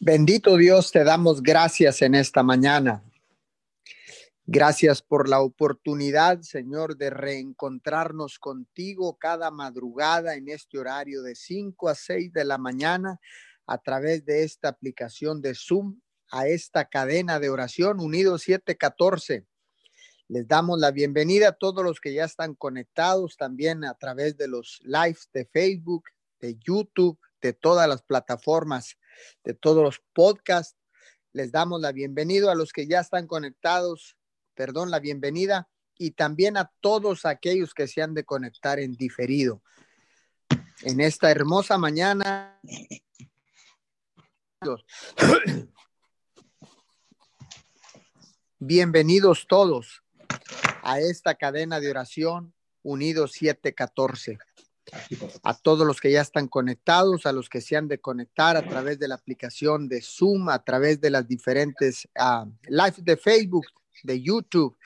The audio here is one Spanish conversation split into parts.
Bendito Dios, te damos gracias en esta mañana. Gracias por la oportunidad, Señor, de reencontrarnos contigo cada madrugada en este horario de 5 a 6 de la mañana a través de esta aplicación de Zoom a esta cadena de oración Unidos 714. Les damos la bienvenida a todos los que ya están conectados también a través de los lives de Facebook, de YouTube, de todas las plataformas de todos los podcasts. Les damos la bienvenida a los que ya están conectados, perdón, la bienvenida y también a todos aquellos que se han de conectar en diferido. En esta hermosa mañana. Bienvenidos todos a esta cadena de oración Unidos 714 a todos los que ya están conectados, a los que se han de conectar a través de la aplicación de Zoom, a través de las diferentes uh, live de Facebook, de YouTube,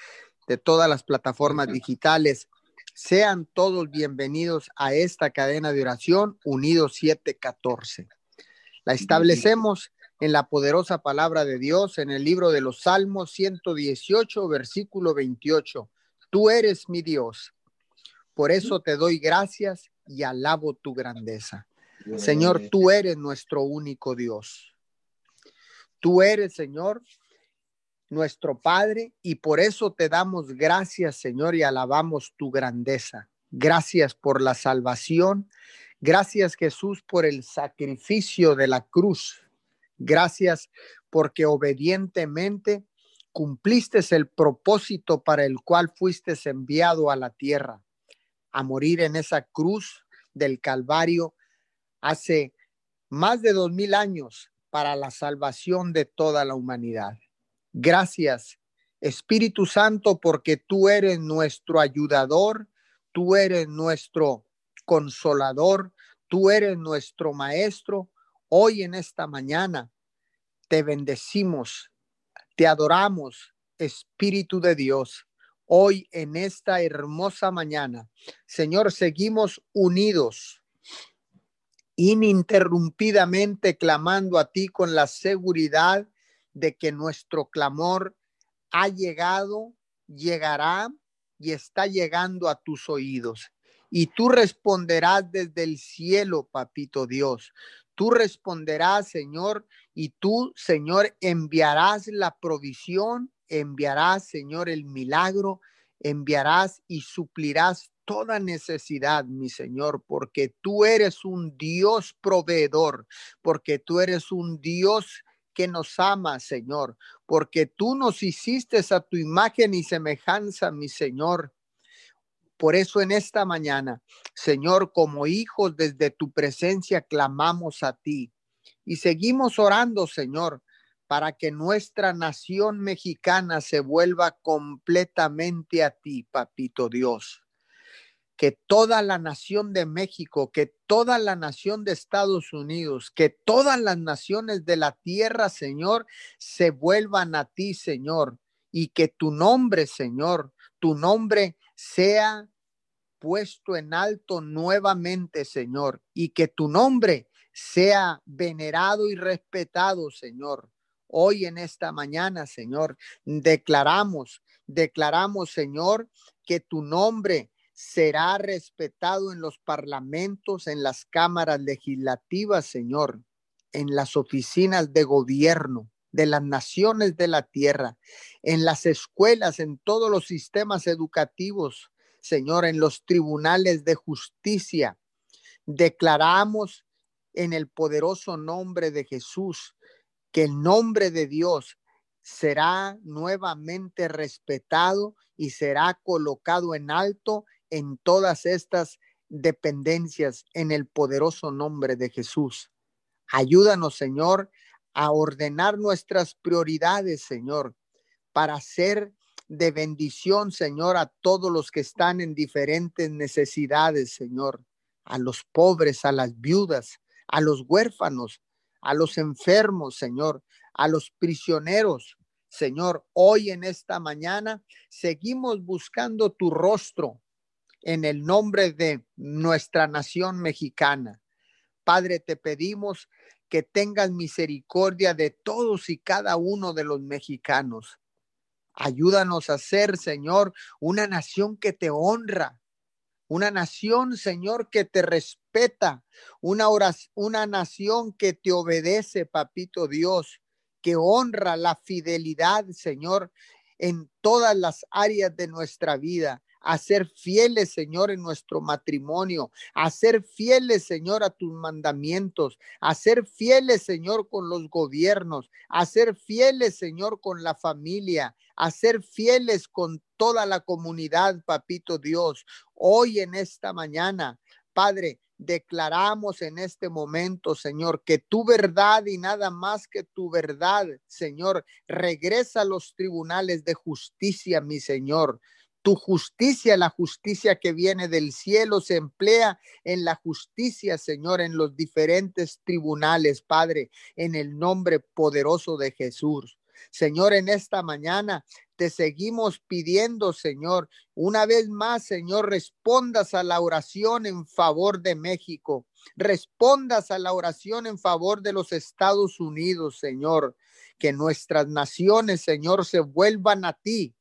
de todas las plataformas digitales. Sean todos bienvenidos a esta cadena de oración Unidos 714. La establecemos en la poderosa palabra de Dios en el libro de los Salmos 118, versículo 28. Tú eres mi Dios. Por eso te doy gracias y alabo tu grandeza. Señor, tú eres nuestro único Dios. Tú eres, Señor, nuestro Padre, y por eso te damos gracias, Señor, y alabamos tu grandeza. Gracias por la salvación. Gracias, Jesús, por el sacrificio de la cruz. Gracias porque obedientemente cumpliste el propósito para el cual fuiste enviado a la tierra a morir en esa cruz del Calvario hace más de dos mil años para la salvación de toda la humanidad. Gracias, Espíritu Santo, porque tú eres nuestro ayudador, tú eres nuestro consolador, tú eres nuestro maestro. Hoy en esta mañana te bendecimos, te adoramos, Espíritu de Dios hoy en esta hermosa mañana. Señor, seguimos unidos, ininterrumpidamente clamando a ti con la seguridad de que nuestro clamor ha llegado, llegará y está llegando a tus oídos. Y tú responderás desde el cielo, papito Dios. Tú responderás, Señor, y tú, Señor, enviarás la provisión enviarás, Señor, el milagro, enviarás y suplirás toda necesidad, mi Señor, porque tú eres un Dios proveedor, porque tú eres un Dios que nos ama, Señor, porque tú nos hiciste a tu imagen y semejanza, mi Señor. Por eso en esta mañana, Señor, como hijos desde tu presencia clamamos a ti y seguimos orando, Señor, para que nuestra nación mexicana se vuelva completamente a ti, papito Dios. Que toda la nación de México, que toda la nación de Estados Unidos, que todas las naciones de la tierra, Señor, se vuelvan a ti, Señor, y que tu nombre, Señor, tu nombre sea puesto en alto nuevamente, Señor, y que tu nombre sea venerado y respetado, Señor. Hoy en esta mañana, Señor, declaramos, declaramos, Señor, que tu nombre será respetado en los parlamentos, en las cámaras legislativas, Señor, en las oficinas de gobierno de las naciones de la tierra, en las escuelas, en todos los sistemas educativos, Señor, en los tribunales de justicia. Declaramos en el poderoso nombre de Jesús que el nombre de Dios será nuevamente respetado y será colocado en alto en todas estas dependencias en el poderoso nombre de Jesús. Ayúdanos, Señor, a ordenar nuestras prioridades, Señor, para ser de bendición, Señor, a todos los que están en diferentes necesidades, Señor, a los pobres, a las viudas, a los huérfanos, a los enfermos, Señor, a los prisioneros. Señor, hoy en esta mañana seguimos buscando tu rostro en el nombre de nuestra nación mexicana. Padre, te pedimos que tengas misericordia de todos y cada uno de los mexicanos. Ayúdanos a ser, Señor, una nación que te honra, una nación, Señor, que te respeta, una, una nación que te obedece, papito Dios, que honra la fidelidad, Señor, en todas las áreas de nuestra vida a ser fieles, Señor, en nuestro matrimonio, a ser fieles, Señor, a tus mandamientos, a ser fieles, Señor, con los gobiernos, a ser fieles, Señor, con la familia, a ser fieles con toda la comunidad, papito Dios. Hoy en esta mañana, Padre, declaramos en este momento, Señor, que tu verdad y nada más que tu verdad, Señor, regresa a los tribunales de justicia, mi Señor tu justicia, la justicia que viene del cielo, se emplea en la justicia, Señor, en los diferentes tribunales, Padre, en el nombre poderoso de Jesús. Señor, en esta mañana te seguimos pidiendo, Señor, una vez más, Señor, respondas a la oración en favor de México, respondas a la oración en favor de los Estados Unidos, Señor, que nuestras naciones, Señor, se vuelvan a ti,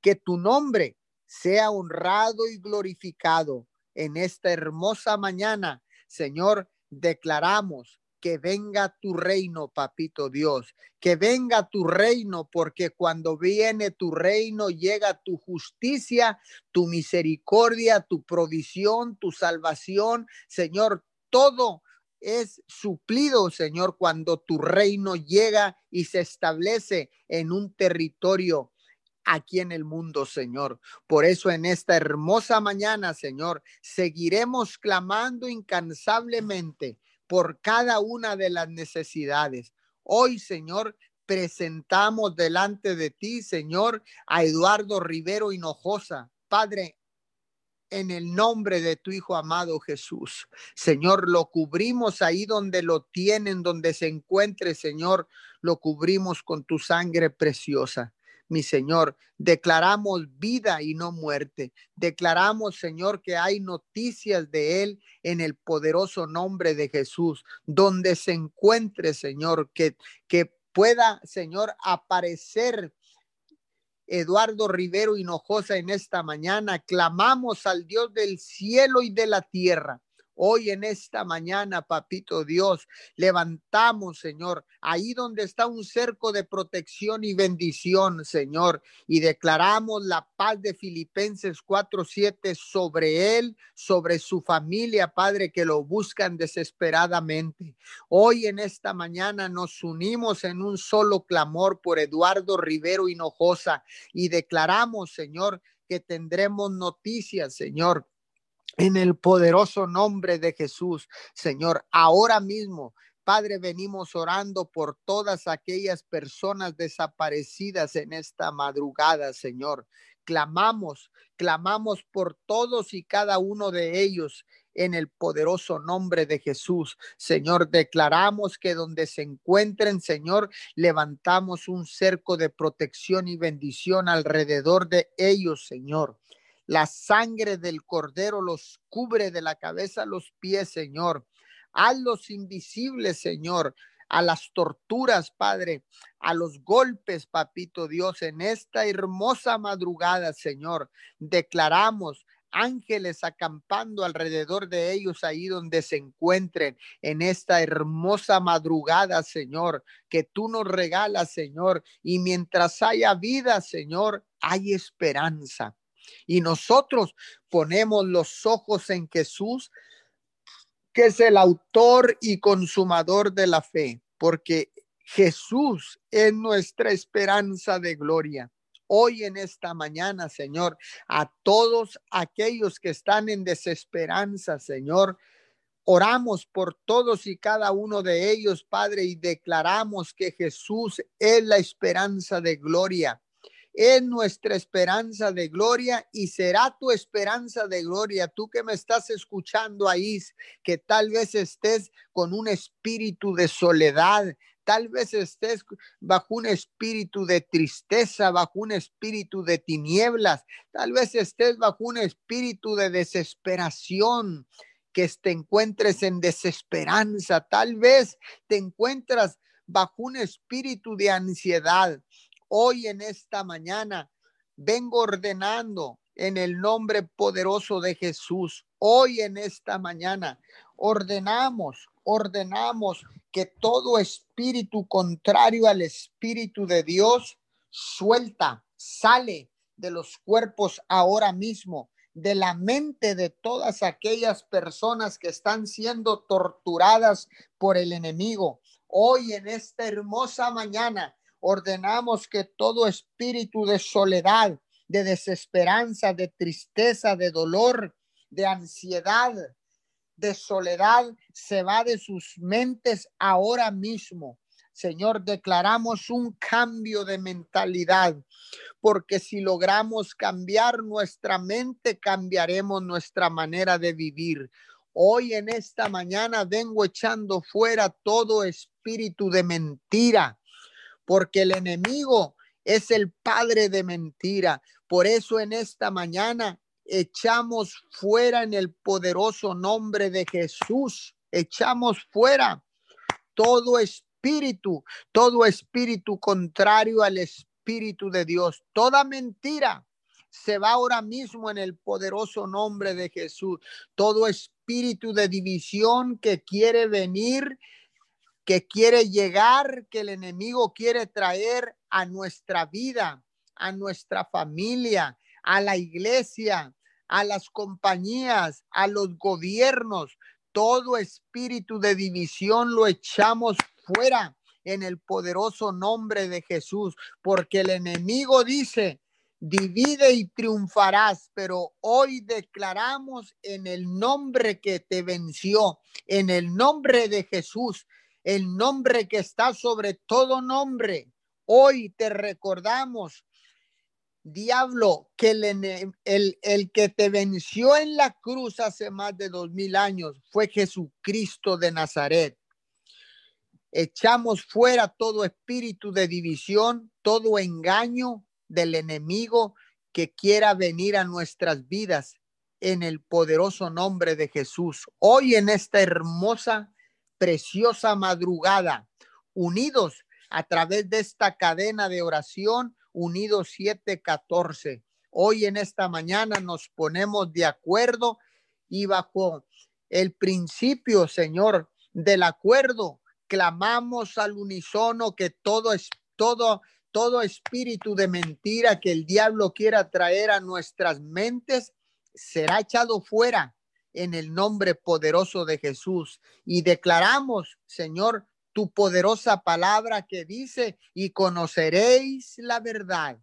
que tu nombre sea honrado y glorificado en esta hermosa mañana. Señor, declaramos que venga tu reino, papito Dios, que venga tu reino, porque cuando viene tu reino llega tu justicia, tu misericordia, tu provisión, tu salvación. Señor, todo es suplido, Señor, cuando tu reino llega y se establece en un territorio aquí en el mundo, Señor. Por eso en esta hermosa mañana, Señor, seguiremos clamando incansablemente por cada una de las necesidades. Hoy, Señor, presentamos delante de ti, Señor, a Eduardo Rivero Hinojosa. Padre, en el nombre de tu Hijo amado Jesús. Señor, lo cubrimos ahí donde lo tienen, donde se encuentre, Señor, lo cubrimos con tu sangre preciosa mi Señor. Declaramos vida y no muerte. Declaramos, Señor, que hay noticias de Él en el poderoso nombre de Jesús, donde se encuentre, Señor, que, que pueda, Señor, aparecer. Eduardo Rivero Hinojosa en esta mañana, clamamos al Dios del cielo y de la tierra Hoy en esta mañana, papito Dios, levantamos, Señor, ahí donde está un cerco de protección y bendición, Señor, y declaramos la paz de Filipenses 4:7 sobre él, sobre su familia, Padre, que lo buscan desesperadamente. Hoy en esta mañana nos unimos en un solo clamor por Eduardo Rivero Hinojosa y declaramos, Señor, que tendremos noticias, Señor en el poderoso nombre de Jesús, Señor, ahora mismo Padre, venimos orando por todas aquellas personas desaparecidas en esta madrugada, Señor. Clamamos, clamamos por todos y cada uno de ellos en el poderoso nombre de Jesús. Señor, declaramos que donde se encuentren, Señor, levantamos un cerco de protección y bendición alrededor de ellos, Señor. La sangre del cordero los cubre de la cabeza a los pies, Señor. Hazlos invisibles, Señor, a las torturas, Padre, a los golpes, Papito Dios, en esta hermosa madrugada, Señor. Declaramos ángeles acampando alrededor de ellos ahí donde se encuentren en esta hermosa madrugada, Señor, que tú nos regalas, Señor. Y mientras haya vida, Señor, hay esperanza. Y nosotros ponemos los ojos en Jesús, que es el autor y consumador de la fe, porque Jesús es nuestra esperanza de gloria. Hoy en esta mañana, Señor, a todos aquellos que están en desesperanza, Señor, Oramos por todos y cada uno de ellos, Padre, y declaramos que Jesús es la esperanza de gloria es nuestra esperanza de gloria y será tu esperanza de gloria. Tú que me estás escuchando ahí, que tal vez estés con un espíritu de soledad, tal vez estés bajo un espíritu de tristeza, bajo un espíritu de tinieblas, tal vez estés bajo un espíritu de desesperación que te encuentres en desesperanza, tal vez te encuentras bajo un espíritu de ansiedad. Hoy en esta mañana vengo ordenando en el nombre poderoso de Jesús. Hoy en esta mañana ordenamos, ordenamos que todo espíritu contrario al espíritu de Dios suelta, sale de los cuerpos ahora mismo de la mente de todas aquellas personas que están siendo torturadas por el enemigo. Hoy en esta hermosa mañana ordenamos que todo espíritu de soledad, de desesperanza, de tristeza, de dolor, de ansiedad, de soledad se va de sus mentes ahora mismo. Señor, declaramos un cambio de mentalidad porque si logramos cambiar nuestra mente, cambiaremos nuestra manera de vivir. Hoy en esta mañana vengo echando fuera todo espíritu de mentira, porque el enemigo es el padre de mentira. Por eso en esta mañana echamos fuera en el poderoso nombre de Jesús, echamos fuera todo espíritu, todo espíritu contrario al espíritu de Dios. Toda mentira se va ahora mismo en el poderoso nombre de Jesús. Todo espíritu de división que quiere venir, que quiere llegar, que el enemigo quiere traer a nuestra vida, a nuestra familia, a la iglesia, a las compañías, a los gobiernos. Todo espíritu de división lo echamos fuera en el poderoso nombre de Jesús, porque el enemigo dice, divide y triunfarás, pero hoy declaramos en el nombre que te venció, en el nombre de Jesús, el nombre que está sobre todo nombre. Hoy te recordamos, diablo, que el, el, el que te venció en la cruz hace más de dos mil años fue Jesucristo de Nazaret. Echamos fuera todo espíritu de división, todo engaño del enemigo que quiera venir a nuestras vidas en el poderoso nombre de Jesús. Hoy en esta hermosa, preciosa madrugada, unidos a través de esta cadena de oración, unidos 714. Hoy en esta mañana nos ponemos de acuerdo y bajo el principio, Señor, del acuerdo clamamos al unísono que todo es todo todo espíritu de mentira que el diablo quiera traer a nuestras mentes será echado fuera en el nombre poderoso de Jesús y declaramos, Señor, tu poderosa palabra que dice, y conoceréis la verdad,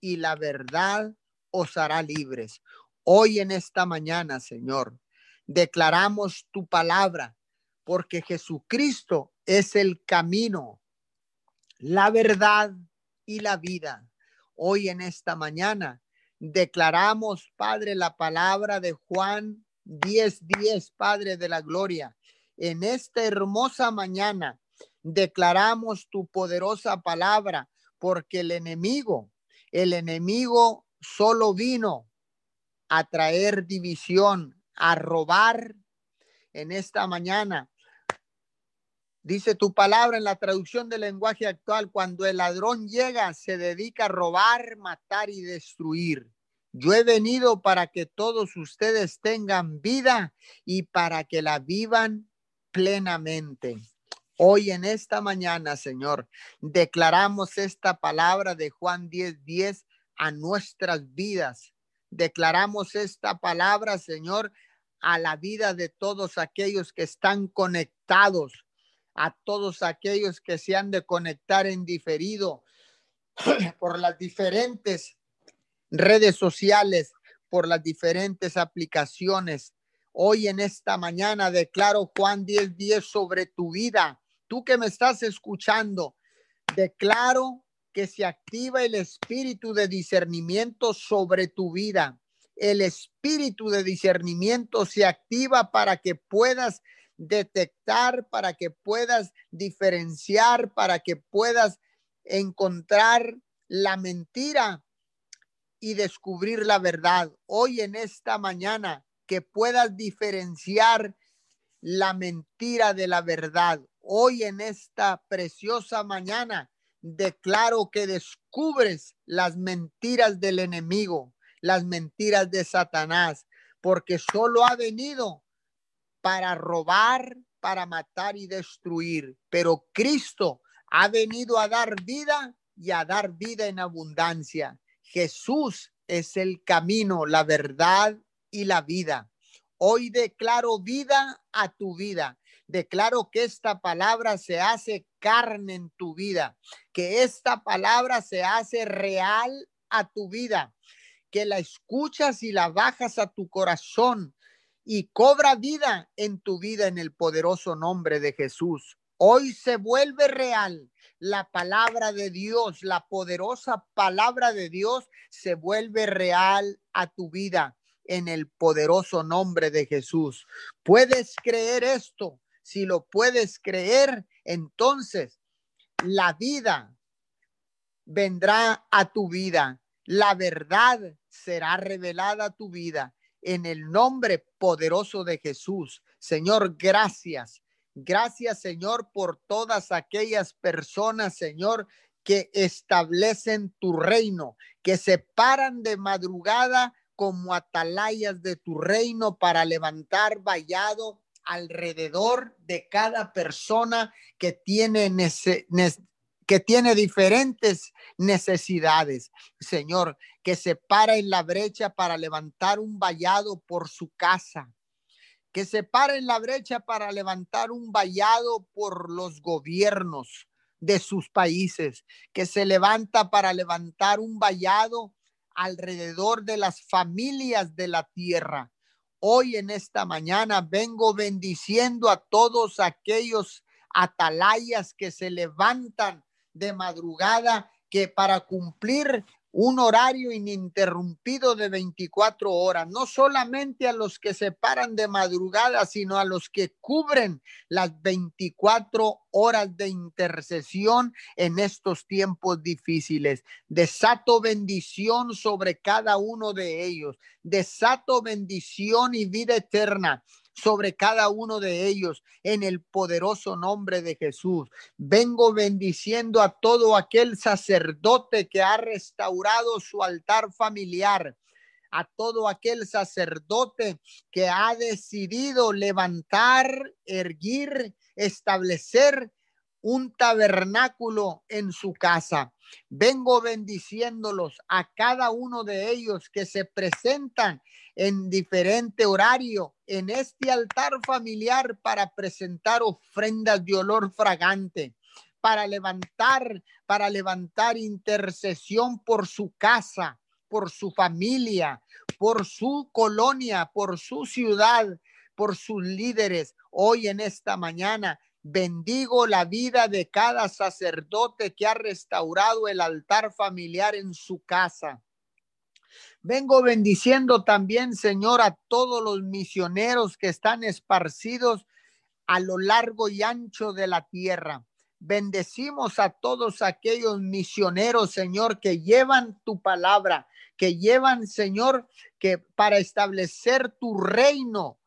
y la verdad os hará libres. Hoy en esta mañana, Señor, declaramos tu palabra, porque Jesucristo es el camino, la verdad y la vida. Hoy en esta mañana declaramos, Padre, la palabra de Juan 10, 10, Padre de la Gloria. En esta hermosa mañana declaramos tu poderosa palabra, porque el enemigo, el enemigo solo vino a traer división, a robar en esta mañana Dice tu palabra en la traducción del lenguaje actual, cuando el ladrón llega, se dedica a robar, matar y destruir. Yo he venido para que todos ustedes tengan vida y para que la vivan plenamente. Hoy en esta mañana, Señor, declaramos esta palabra de Juan 10:10 10 a nuestras vidas. Declaramos esta palabra, Señor, a la vida de todos aquellos que están conectados a todos aquellos que se han de conectar en diferido por las diferentes redes sociales, por las diferentes aplicaciones. Hoy en esta mañana declaro Juan 10, 10 sobre tu vida. Tú que me estás escuchando, declaro que se activa el espíritu de discernimiento sobre tu vida. El espíritu de discernimiento se activa para que puedas detectar, para que puedas diferenciar, para que puedas encontrar la mentira y descubrir la verdad. Hoy en esta mañana que puedas diferenciar la mentira de la verdad. Hoy en esta preciosa mañana declaro que descubres las mentiras del enemigo, las mentiras de Satanás, porque solo ha venido para robar, para matar y destruir, pero Cristo ha venido a dar vida y a dar vida en abundancia. Jesús es el camino, la verdad y la vida. Hoy declaro vida a tu vida. Declaro que esta palabra se hace carne en tu vida, que esta palabra se hace real a tu vida, que la escuchas y la bajas a tu corazón y cobra vida en tu vida en el poderoso nombre de Jesús. Hoy se vuelve real la palabra de Dios, la poderosa palabra de Dios se vuelve real a tu vida en el poderoso nombre de Jesús. ¿Puedes creer esto? Si lo puedes creer, entonces la vida vendrá a tu vida. La verdad será revelada a tu vida en el nombre poderoso de Jesús. Señor, gracias. Gracias, Señor, por todas aquellas personas, Señor, que establecen tu reino, que se paran de madrugada como atalayas de tu reino para levantar vallado alrededor de cada persona que tiene, que tiene diferentes necesidades. Señor, que se para en la brecha para levantar un vallado por su casa, que se para en la brecha para levantar un vallado por los gobiernos de sus países, que se levanta para levantar un vallado alrededor de las familias de la tierra. Hoy en esta mañana vengo bendiciendo a todos aquellos atalayas que se levantan de madrugada que para cumplir un horario ininterrumpido de 24 horas, no solamente a los que se paran de madrugada, sino a los que cubren las 24 horas de intercesión en estos tiempos difíciles. Desato bendición sobre cada uno de ellos. Desato bendición y vida eterna sobre cada uno de ellos en el poderoso nombre de Jesús. Vengo bendiciendo a todo aquel sacerdote que ha restaurado su altar familiar a todo aquel sacerdote que ha decidido levantar, erguir, establecer un tabernáculo en su casa. Vengo bendiciéndolos a cada uno de ellos que se presentan en diferente horario en este altar familiar para presentar ofrendas de olor fragante, para levantar, para levantar intercesión por su casa, por su familia, por su colonia, por su ciudad, por sus líderes. Hoy en esta mañana bendigo la vida de cada sacerdote que ha restaurado el altar familiar en su casa. Vengo bendiciendo también, Señor, a todos los misioneros que están esparcidos a lo largo y ancho de la tierra. Bendecimos a todos aquellos misioneros, Señor, que llevan tu palabra, que llevan, Señor, que para establecer tu reino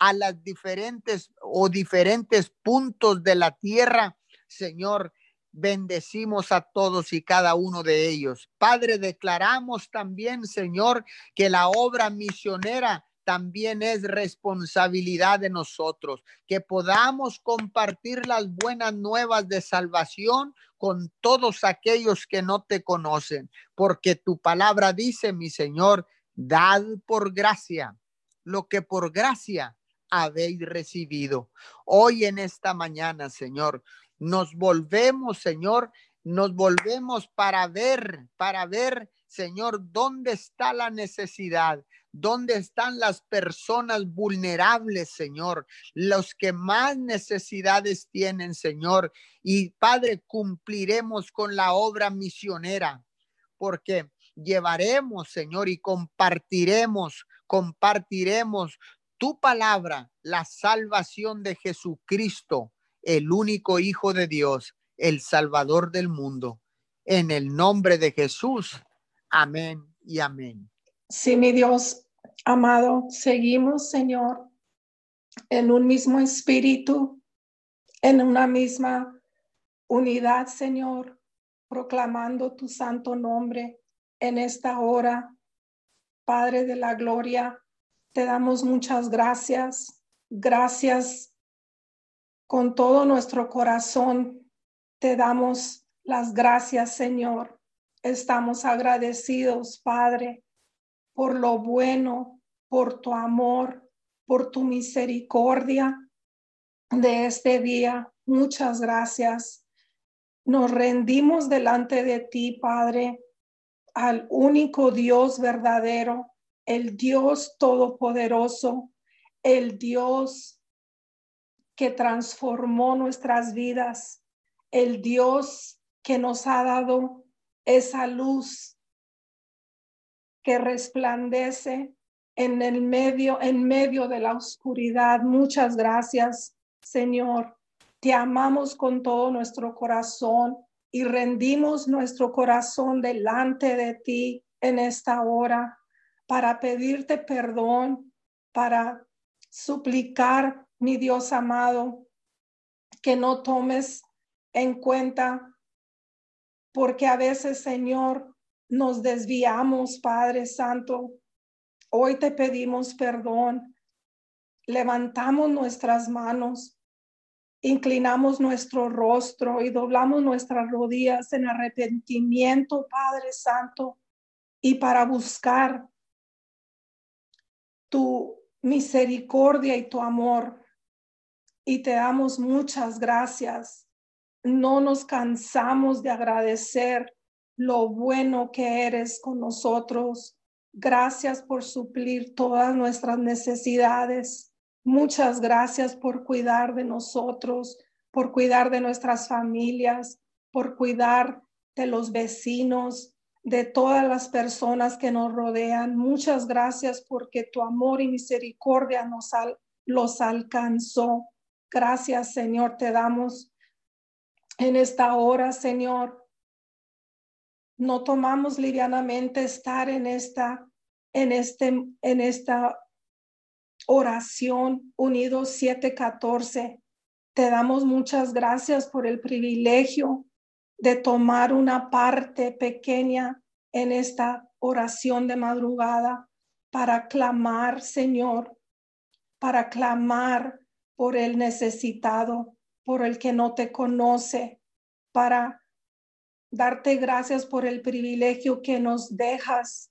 a las diferentes o diferentes puntos de la tierra, Señor, bendecimos a todos y cada uno de ellos. Padre, declaramos también, Señor, que la obra misionera también es responsabilidad de nosotros, que podamos compartir las buenas nuevas de salvación con todos aquellos que no te conocen, porque tu palabra dice, mi Señor, dad por gracia lo que por gracia habéis recibido. Hoy en esta mañana, Señor, nos volvemos, Señor, nos volvemos para ver, para ver, Señor, dónde está la necesidad, dónde están las personas vulnerables, Señor, los que más necesidades tienen, Señor. Y Padre, cumpliremos con la obra misionera, porque llevaremos, Señor, y compartiremos, compartiremos tu palabra, la salvación de Jesucristo el único Hijo de Dios, el Salvador del mundo. En el nombre de Jesús. Amén y amén. Sí, mi Dios, Amado, seguimos, Señor, en un mismo espíritu, en una misma unidad, Señor, proclamando tu santo nombre en esta hora. Padre de la gloria, te damos muchas gracias. Gracias con todo nuestro corazón. Te damos las gracias, Señor. Estamos agradecidos, Padre, por lo bueno, por tu amor, por tu misericordia de este día. Muchas gracias. Nos rendimos delante de ti, Padre, al único Dios verdadero, el Dios todopoderoso, el Dios que transformó nuestras vidas, el Dios que nos ha dado esa luz que resplandece en el medio, en medio de la oscuridad. Muchas gracias, Señor. Te amamos con todo nuestro corazón y rendimos nuestro corazón delante de ti en esta hora para pedirte perdón, para suplicar, mi Dios amado, que no tomes en cuenta, porque a veces, Señor, nos desviamos, Padre Santo. Hoy te pedimos perdón. Levantamos nuestras manos, inclinamos nuestro rostro y doblamos nuestras rodillas en arrepentimiento, Padre Santo, y para buscar tu misericordia y tu amor. Y te damos muchas gracias. No nos cansamos de agradecer lo bueno que eres con nosotros. Gracias por suplir todas nuestras necesidades. Muchas gracias por cuidar de nosotros, por cuidar de nuestras familias, por cuidar de los vecinos, de todas las personas que nos rodean. Muchas gracias porque tu amor y misericordia nos los alcanzó. Gracias, Señor, te damos en esta hora, Señor no tomamos livianamente estar en esta, en este, en esta oración unidos 714. Te damos muchas gracias por el privilegio de tomar una parte pequeña en esta oración de madrugada para clamar, Señor, para clamar por el necesitado, por el que no te conoce, para darte gracias por el privilegio que nos dejas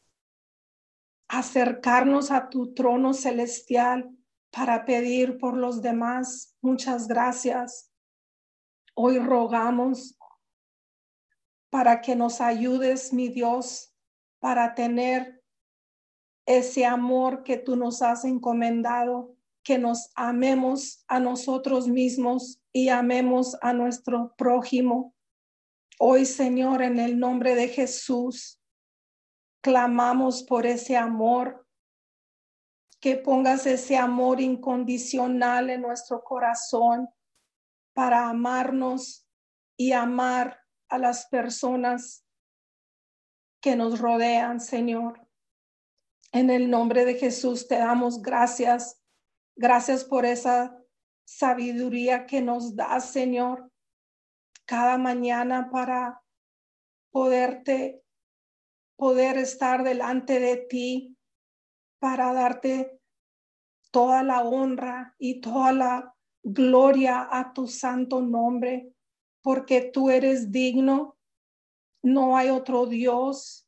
acercarnos a tu trono celestial para pedir por los demás. Muchas gracias. Hoy rogamos para que nos ayudes, mi Dios, para tener ese amor que tú nos has encomendado, que nos amemos a nosotros mismos y amemos a nuestro prójimo Hoy, Señor, en el nombre de Jesús, clamamos por ese amor, que pongas ese amor incondicional en nuestro corazón para amarnos y amar a las personas que nos rodean, Señor. En el nombre de Jesús te damos gracias. Gracias por esa sabiduría que nos da, Señor, cada mañana para poderte, poder estar delante de ti, para darte toda la honra y toda la gloria a tu santo nombre, porque tú eres digno. No hay otro Dios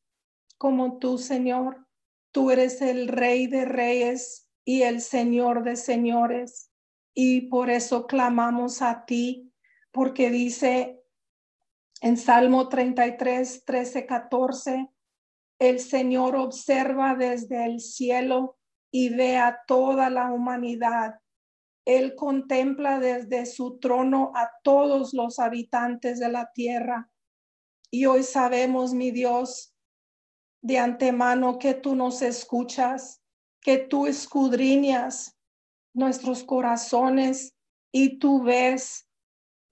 como tú, Señor. Tú eres el Rey de Reyes y el Señor de Señores. Y por eso clamamos a ti porque dice en Salmo 33, 13, 14, el Señor observa desde el cielo y ve a toda la humanidad. Él contempla desde su trono a todos los habitantes de la tierra. Y hoy sabemos, mi Dios, de antemano que tú nos escuchas, que tú escudriñas nuestros corazones y tú ves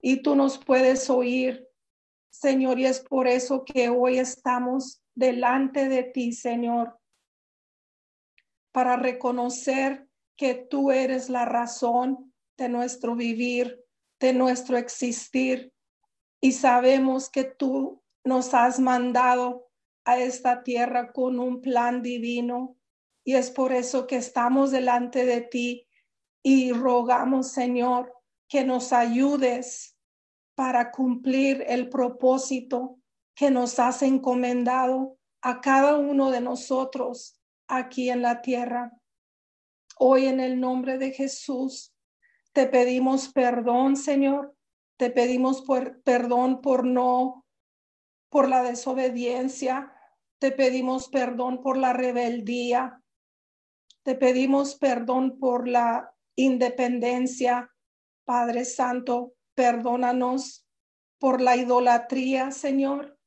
y tú nos puedes oír, Señor, y es por eso que hoy estamos delante de ti, Señor, para reconocer que tú eres la razón de nuestro vivir, de nuestro existir. Y sabemos que tú nos has mandado a esta tierra con un plan divino. Y es por eso que estamos delante de ti y rogamos, Señor, que nos ayudes para cumplir el propósito que nos has encomendado a cada uno de nosotros aquí en la tierra. Hoy en el nombre de Jesús te pedimos perdón, Señor. Te pedimos perdón por no, por la desobediencia. Te pedimos perdón por la rebeldía. Te pedimos perdón por la independencia. Padre Santo, perdónanos por la idolatría, Señor,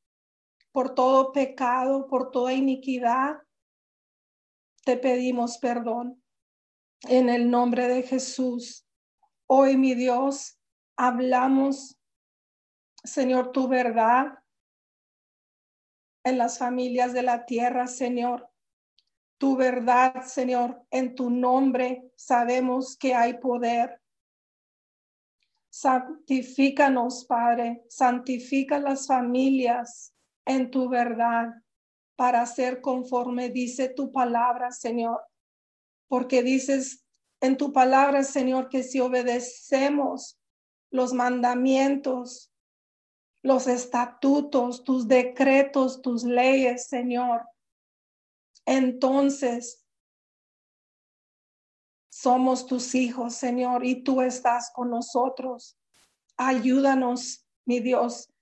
por todo pecado, por toda iniquidad. Te pedimos perdón en el nombre de Jesús. Hoy, mi Dios, hablamos, Señor, tu verdad en las familias de la tierra, Señor. Tu verdad, Señor, en tu nombre sabemos que hay poder. Santifícanos, Padre, santifica las familias en tu verdad para ser conforme dice tu palabra, Señor. Porque dices en tu palabra, Señor, que si obedecemos los mandamientos, los estatutos, tus decretos, tus leyes, Señor, entonces somos tus hijos, Señor, y tú estás con nosotros. Ayúdanos, mi Dios.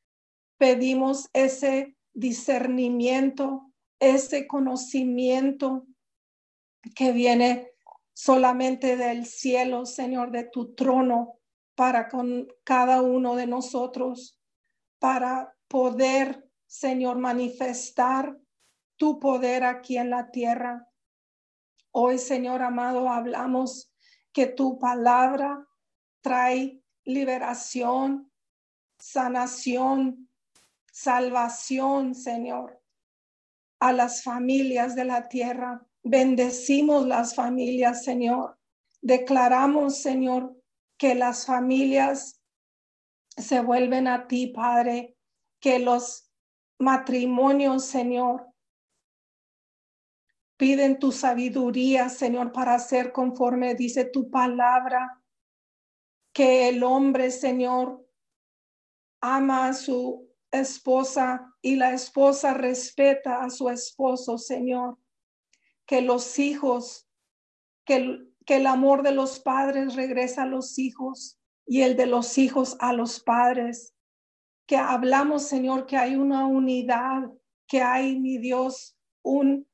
Pedimos ese discernimiento, ese conocimiento que viene solamente del cielo, Señor, de tu trono, para con cada uno de nosotros, para poder, Señor, manifestar tu poder aquí en la tierra. Hoy, Señor amado, hablamos que tu palabra trae liberación, sanación, salvación, Señor, a las familias de la tierra. Bendecimos las familias, Señor. Declaramos, Señor, que las familias se vuelven a ti, Padre, que los matrimonios, Señor, Piden tu sabiduría, Señor, para hacer conforme dice tu palabra. Que el hombre, Señor, ama a su esposa y la esposa respeta a su esposo, Señor. Que los hijos, que el, amor de los padres regresa a los hijos y el de los hijos a los padres. Que hablamos, Señor, que hay una unidad, que hay, mi Dios, un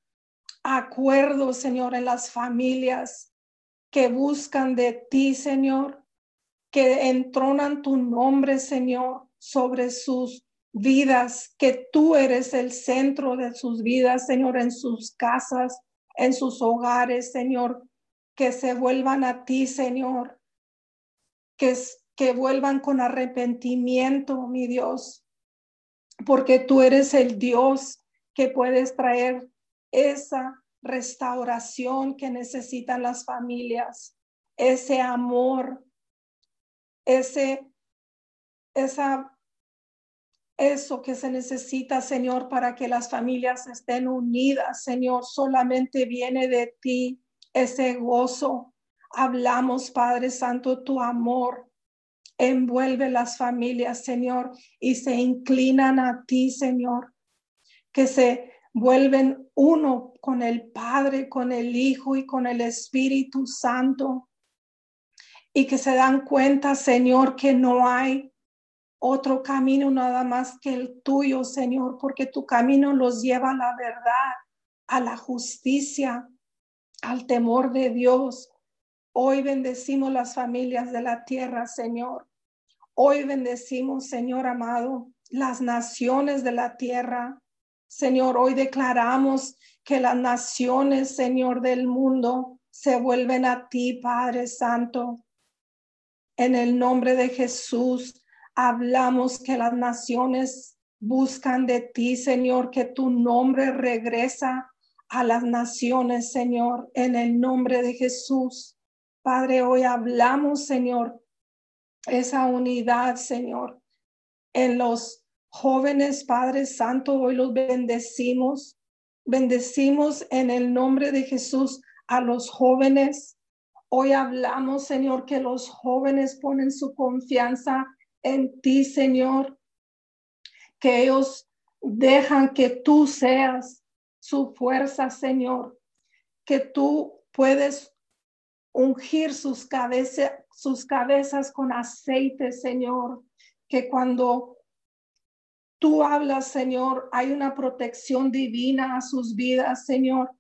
acuerdo, Señor, en las familias que buscan de ti, Señor, que entronan tu nombre, Señor, sobre sus vidas, que tú eres el centro de sus vidas, Señor, en sus casas, en sus hogares, Señor, que se vuelvan a ti, Señor, que, que vuelvan con arrepentimiento, mi Dios, porque tú eres el Dios que puedes traer esa restauración que necesitan las familias, ese amor, ese, esa, eso que se necesita, Señor, para que las familias estén unidas, Señor, solamente viene de ti ese gozo. Hablamos, Padre Santo, tu amor. Envuelve las familias, Señor, y se inclinan a ti, Señor, que se vuelven uno con el Padre, con el Hijo y con el Espíritu Santo. Y que se dan cuenta, Señor, que no hay otro camino nada más que el tuyo, Señor, porque tu camino los lleva a la verdad, a la justicia, al temor de Dios. Hoy bendecimos las familias de la tierra, Señor. Hoy bendecimos, Señor amado, las naciones de la tierra. Señor, hoy declaramos que las naciones, Señor del mundo, se vuelven a ti, Padre Santo. En el nombre de Jesús, hablamos que las naciones buscan de ti, Señor, que tu nombre regresa a las naciones, Señor, en el nombre de Jesús. Padre, hoy hablamos, Señor, esa unidad, Señor, en los jóvenes, Padre Santo, hoy los bendecimos. Bendecimos en el nombre de Jesús a los jóvenes. Hoy hablamos, Señor, que los jóvenes ponen su confianza en ti, Señor, que ellos dejan que tú seas su fuerza, Señor, que tú puedes ungir sus, cabezas, sus cabezas con aceite, Señor, que cuando tú hablas, Señor, hay una protección divina a sus vidas, Señor.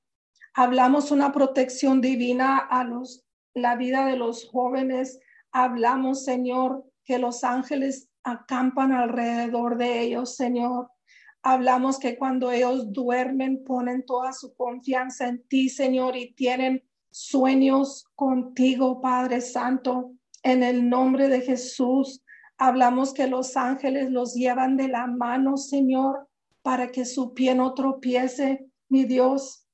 Hablamos una protección divina a los la vida de los jóvenes. Hablamos, Señor, que los ángeles acampan alrededor de ellos, Señor. Hablamos que cuando ellos duermen ponen toda su confianza en ti, Señor, y tienen sueños contigo, Padre Santo. En el nombre de Jesús, hablamos que los ángeles los llevan de la mano, Señor, para que su pie no tropiece, mi Dios.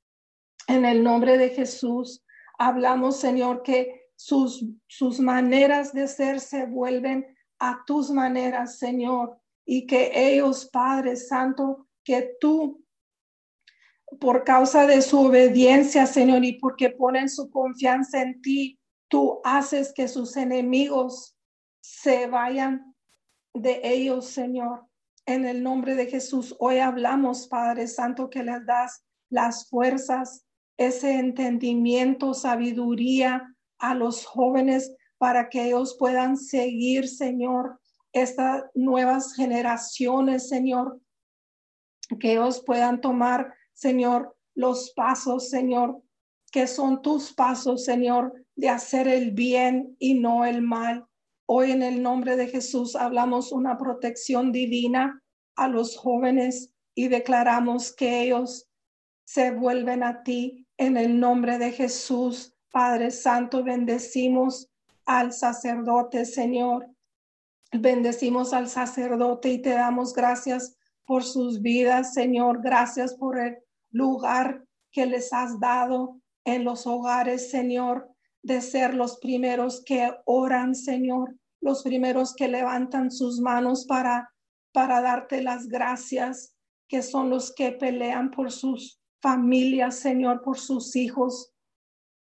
En el nombre de Jesús, hablamos, Señor, que sus, sus maneras de ser se vuelven a tus maneras, Señor, y que ellos, Padre Santo, que tú, por causa de su obediencia, Señor, y porque ponen su confianza en ti, tú haces que sus enemigos se vayan de ellos, Señor. En el nombre de Jesús, hoy hablamos, Padre Santo, que les das las fuerzas, ese entendimiento, sabiduría a los jóvenes para que ellos puedan seguir, Señor, estas nuevas generaciones, Señor, que ellos puedan tomar, Señor, los pasos, Señor, que son tus pasos, Señor, de hacer el bien y no el mal. Hoy en el nombre de Jesús hablamos una protección divina a los jóvenes y declaramos que ellos se vuelven a ti en el nombre de Jesús. Padre Santo, bendecimos al sacerdote, Señor. Bendecimos al sacerdote y te damos gracias por sus vidas, Señor. Gracias por el lugar que les has dado en los hogares, Señor, de ser los primeros que oran, Señor, los primeros que levantan sus manos para para darte las gracias, que son los que pelean por sus familias, Señor, por sus hijos.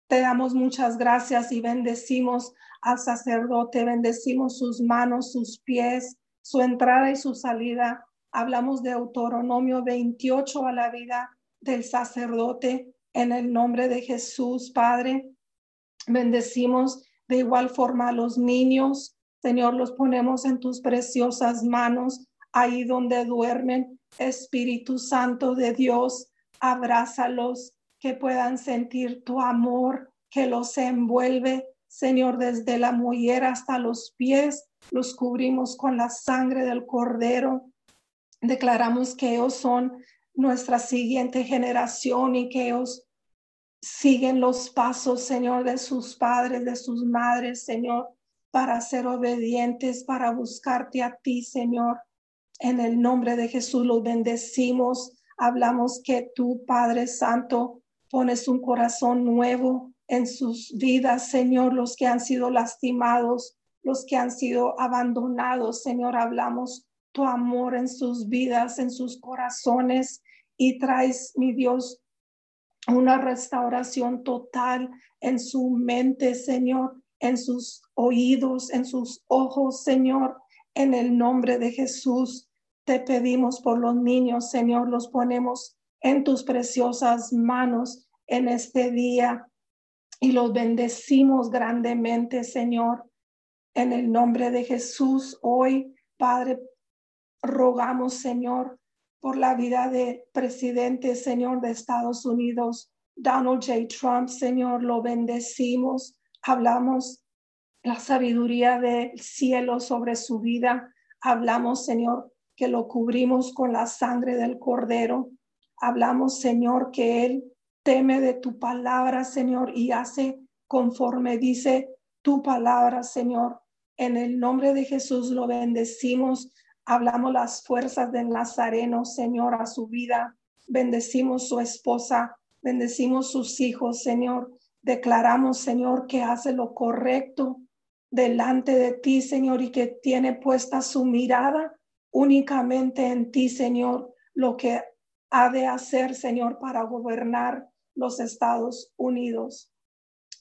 Te damos muchas gracias y bendecimos al sacerdote, bendecimos sus manos, sus pies, su entrada y su salida. Hablamos de Autonomio 28 a la vida del sacerdote en el nombre de Jesús, Padre. Bendecimos de igual forma a los niños. Señor, los ponemos en tus preciosas manos, ahí donde duermen. Espíritu Santo de Dios, abrázalos, que puedan sentir tu amor que los envuelve, Señor, desde la mollera hasta los pies, los cubrimos con la sangre del cordero. Declaramos que ellos son nuestra siguiente generación y que ellos siguen los pasos, Señor, de sus padres, de sus madres, Señor, para ser obedientes, para buscarte a ti, Señor. En el nombre de Jesús los bendecimos. Hablamos que tú, Padre Santo, pones un corazón nuevo en sus vidas, Señor, los que han sido lastimados, los que han sido abandonados, Señor, hablamos tu amor en sus vidas, en sus corazones y traes, mi Dios, una restauración total en su mente, Señor, en sus oídos, en sus ojos, Señor, en el nombre de Jesús. Te pedimos por los niños, Señor, los ponemos en tus preciosas manos en este día y los bendecimos grandemente, Señor. En el nombre de Jesús, hoy, Padre, rogamos, Señor, por la vida de presidente, Señor, de Estados Unidos, Donald J. Trump, Señor, lo bendecimos. Hablamos la sabiduría del cielo sobre su vida. Hablamos, Señor, que lo cubrimos con la sangre del cordero. Hablamos, Señor, que Él teme de tu palabra, Señor, y hace conforme dice tu palabra, Señor. En el nombre de Jesús lo bendecimos. Hablamos las fuerzas del Nazareno, Señor, a su vida. Bendecimos su esposa, bendecimos sus hijos, Señor. Declaramos, Señor, que hace lo correcto delante de ti, Señor, y que tiene puesta su mirada únicamente en ti, Señor, lo que ha de hacer, Señor, para gobernar los Estados Unidos.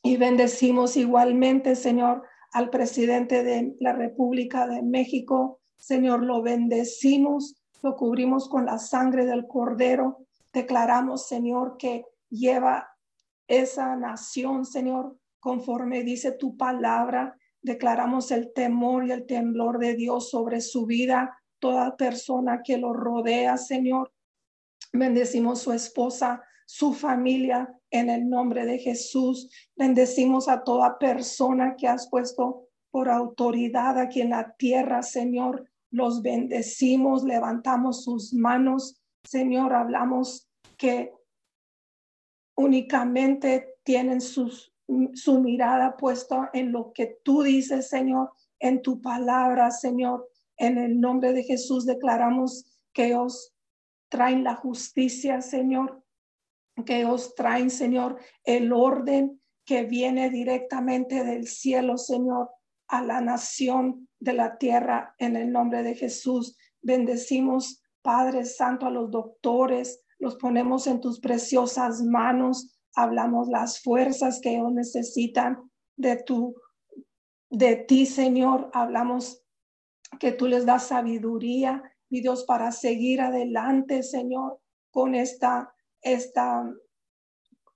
Y bendecimos igualmente, Señor, al presidente de la República de México. Señor, lo bendecimos, lo cubrimos con la sangre del Cordero. Declaramos, Señor, que lleva esa nación, Señor, conforme dice tu palabra. Declaramos el temor y el temblor de Dios sobre su vida, toda persona que lo rodea, Señor. Bendecimos su esposa, su familia en el nombre de Jesús. Bendecimos a toda persona que has puesto por autoridad aquí en la tierra, Señor. Los bendecimos, levantamos sus manos, Señor. Hablamos que únicamente tienen sus, su mirada puesta en lo que tú dices, Señor, en tu palabra, Señor. En el nombre de Jesús declaramos que os traen la justicia, Señor, que os traen, Señor, el orden que viene directamente del cielo, Señor, a la nación de la tierra en el nombre de Jesús. Bendecimos, Padre Santo, a los doctores, los ponemos en tus preciosas manos, hablamos las fuerzas que ellos necesitan de tu de ti, Señor, hablamos que tú les das sabiduría, mi Dios, para seguir adelante, Señor, con esta está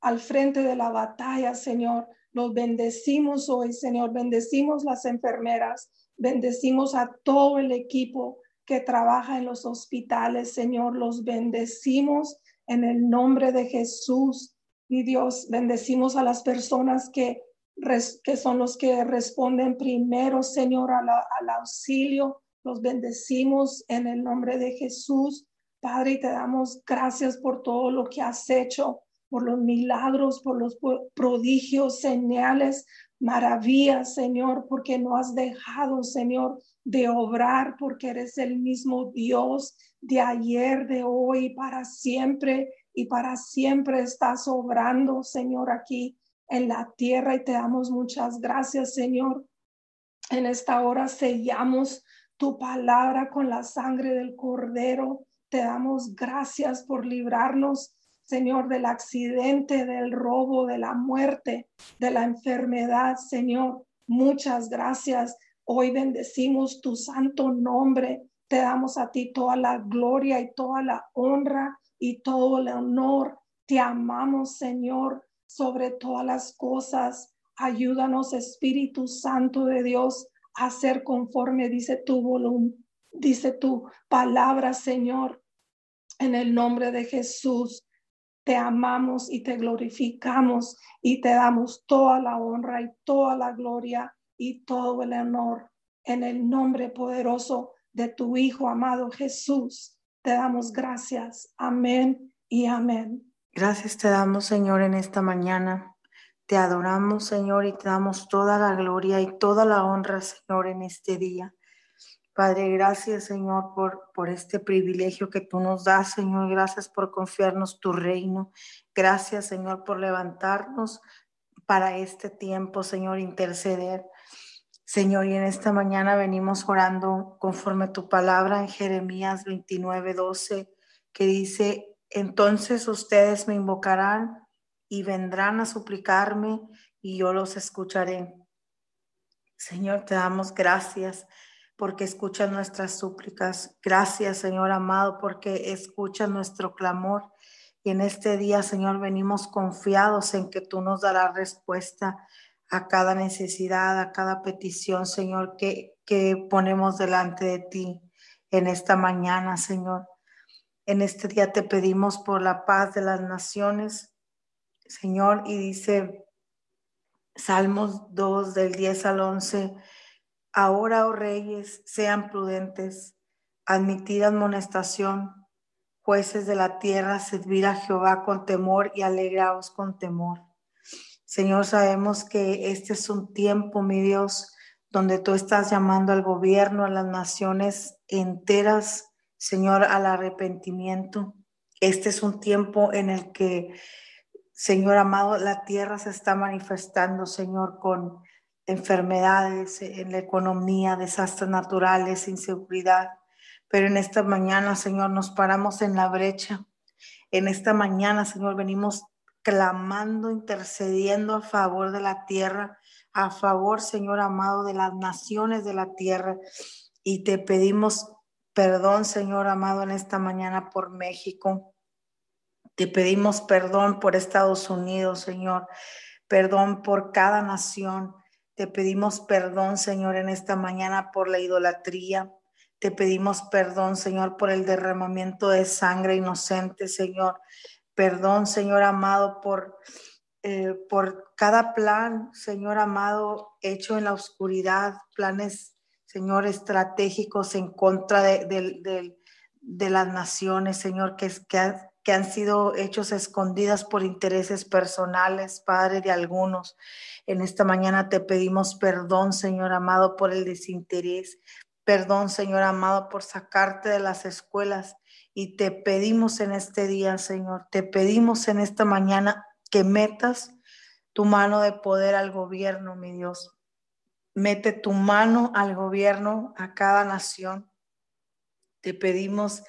al frente de la batalla, Señor. Los bendecimos hoy, Señor. Bendecimos las enfermeras. Bendecimos a todo el equipo que trabaja en los hospitales, Señor. Los bendecimos en el nombre de Jesús. Mi Dios, bendecimos a las personas que, son los que responden primero, Señor, al auxilio. Los bendecimos en el nombre de Jesús. Padre, te damos gracias por todo lo que has hecho, por los milagros, por los prodigios, señales, maravillas, Señor, porque no has dejado, Señor, de obrar, porque eres el mismo Dios de ayer, de hoy, para siempre y para siempre estás obrando, Señor, aquí en la tierra y te damos muchas gracias, Señor. En esta hora sellamos tu palabra con la sangre del cordero te damos gracias por librarnos, Señor, del accidente, del robo, de la muerte, de la enfermedad, Señor. Muchas gracias. Hoy bendecimos tu santo nombre. Te damos a ti toda la gloria y toda la honra y todo el honor. Te amamos, Señor, sobre todas las cosas. Ayúdanos, Espíritu Santo de Dios, a ser conforme dice tu voluntad, dice tu palabra, Señor. En el nombre de Jesús, te amamos y te glorificamos y te damos toda la honra y toda la gloria y todo el honor. En el nombre poderoso de tu Hijo amado Jesús, te damos gracias. Amén y amén. Gracias te damos, Señor, en esta mañana. Te adoramos, Señor, y te damos toda la gloria y toda la honra, Señor, en este día. Padre, gracias Señor por, por este privilegio que tú nos das, Señor. Gracias por confiarnos tu reino. Gracias Señor por levantarnos para este tiempo, Señor, interceder. Señor, y en esta mañana venimos orando conforme tu palabra en Jeremías 29, 12, que dice, entonces ustedes me invocarán y vendrán a suplicarme y yo los escucharé. Señor, te damos gracias porque escuchas nuestras súplicas. Gracias, Señor amado, porque escuchas nuestro clamor. Y en este día, Señor, venimos confiados en que tú nos darás respuesta a cada necesidad, a cada petición, Señor, que, que ponemos delante de ti en esta mañana, Señor. En este día te pedimos por la paz de las naciones, Señor, y dice Salmos 2 del 10 al 11 Ahora, oh reyes, sean prudentes, admitid amonestación, jueces de la tierra, servir a Jehová con temor y alegraos con temor. Señor, sabemos que este es un tiempo, mi Dios, donde tú estás llamando al gobierno, a las naciones enteras, Señor, al arrepentimiento. Este es un tiempo en el que Señor amado, la tierra se está manifestando, Señor, con enfermedades en la economía, desastres naturales, inseguridad. Pero en esta mañana, Señor, nos paramos en la brecha. En esta mañana, Señor, venimos clamando, intercediendo a favor de la tierra, a favor, Señor amado, de las naciones de la tierra. Y te pedimos perdón, Señor amado, en esta mañana por México. Te pedimos perdón por Estados Unidos, Señor. Perdón por cada nación. Te pedimos perdón, Señor, en esta mañana por la idolatría. Te pedimos perdón, Señor, por el derramamiento de sangre inocente, Señor. Perdón, Señor amado, por, eh, por cada plan, Señor amado, hecho en la oscuridad, planes, Señor, estratégicos en contra de, las naciones, Señor, que, que, que han sido hechos escondidas por intereses personales, Padre, de algunos. En esta mañana te pedimos perdón, Señor amado, por el desinterés. Perdón, Señor amado, por sacarte de las escuelas. Y te pedimos en este día, Señor, te pedimos en esta mañana que metas tu mano de poder al gobierno, mi Dios. Mete tu mano al gobierno, a cada nación. Te pedimos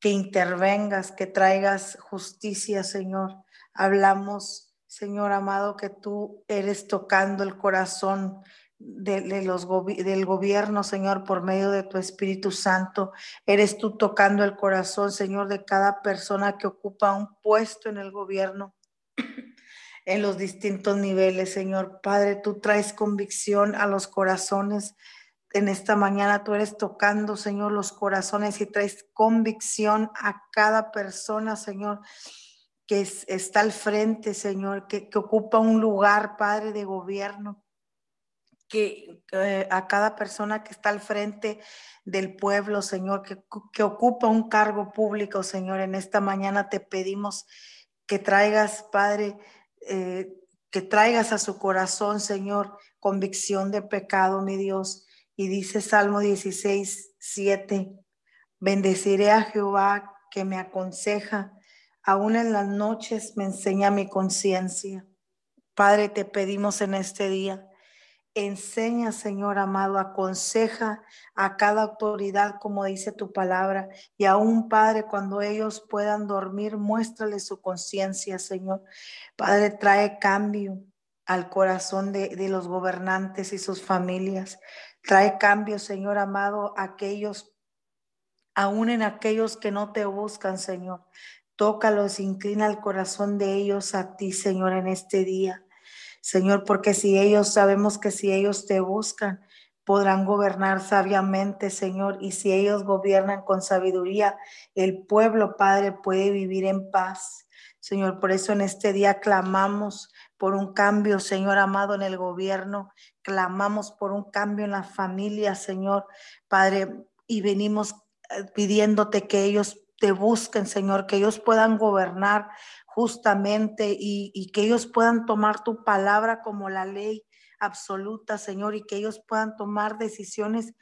que intervengas, que traigas justicia, Señor. Hablamos, Señor amado, que tú eres tocando el corazón de, los del gobierno, Señor, por medio de tu Espíritu Santo. Eres tú tocando el corazón, Señor, de cada persona que ocupa un puesto en el gobierno en los distintos niveles, Señor. Padre, tú traes convicción a los corazones en esta mañana tú eres tocando, Señor, los corazones y traes convicción a cada persona, Señor, que está al frente, Señor, que, ocupa un lugar, Padre, de gobierno. Que eh, a cada persona que está al frente del pueblo, Señor, que, ocupa un cargo público, Señor, en esta mañana te pedimos que traigas, Padre, eh, que traigas a su corazón, Señor, convicción de pecado, mi Dios y dice Salmo 16, 7, bendeciré a Jehová que me aconseja, aún en las noches me enseña mi conciencia. Padre, te pedimos en este día, enseña, Señor amado, aconseja a cada autoridad como dice tu palabra, y aún, Padre, cuando ellos puedan dormir, muéstrale su conciencia, Señor. Padre, trae cambio al corazón de, de los gobernantes y sus familias. Trae cambio, Señor amado, aquellos, aún en aquellos que no te buscan, Señor. Tócalos, inclina el corazón de ellos a ti, Señor, en este día. Señor, porque si ellos sabemos que si ellos te buscan, podrán gobernar sabiamente, Señor, y si ellos gobiernan con sabiduría, el pueblo, Padre, puede vivir en paz. Señor, por eso en este día clamamos por un cambio, Señor amado, en el gobierno. Clamamos por un cambio en la familia, Señor, Padre, y venimos eh, pidiéndote que ellos te busquen, Señor, que ellos puedan gobernar justamente y, y que ellos puedan tomar tu palabra como la ley absoluta, Señor, y que ellos puedan tomar decisiones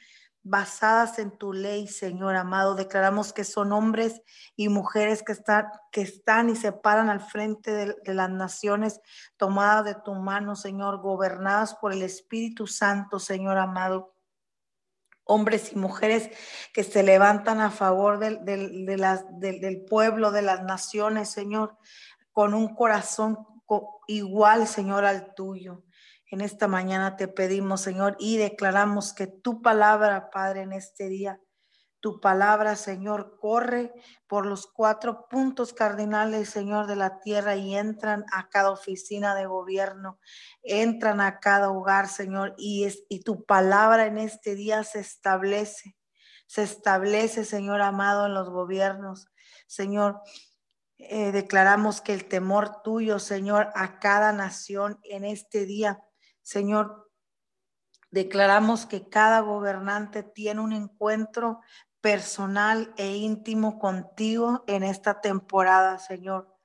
basadas en tu ley, Señor amado. Declaramos que son hombres y mujeres que están, y se paran al frente de, las naciones, tomadas de tu mano, Señor, gobernadas por el Espíritu Santo, Señor amado. Hombres y mujeres que se levantan a favor del pueblo, de las naciones, Señor, con un corazón igual, Señor, al tuyo. En esta mañana te pedimos, Señor, y declaramos que tu palabra, Padre, en este día, tu palabra, Señor, corre por los cuatro puntos cardinales, Señor, de la tierra y entran a cada oficina de gobierno, entran a cada hogar, Señor, y, es, y tu palabra en este día se establece, se establece, Señor amado, en los gobiernos. Señor, eh, declaramos que el temor tuyo, Señor, a cada nación en este día Señor, declaramos que cada gobernante tiene un encuentro personal e íntimo contigo en esta temporada, Señor.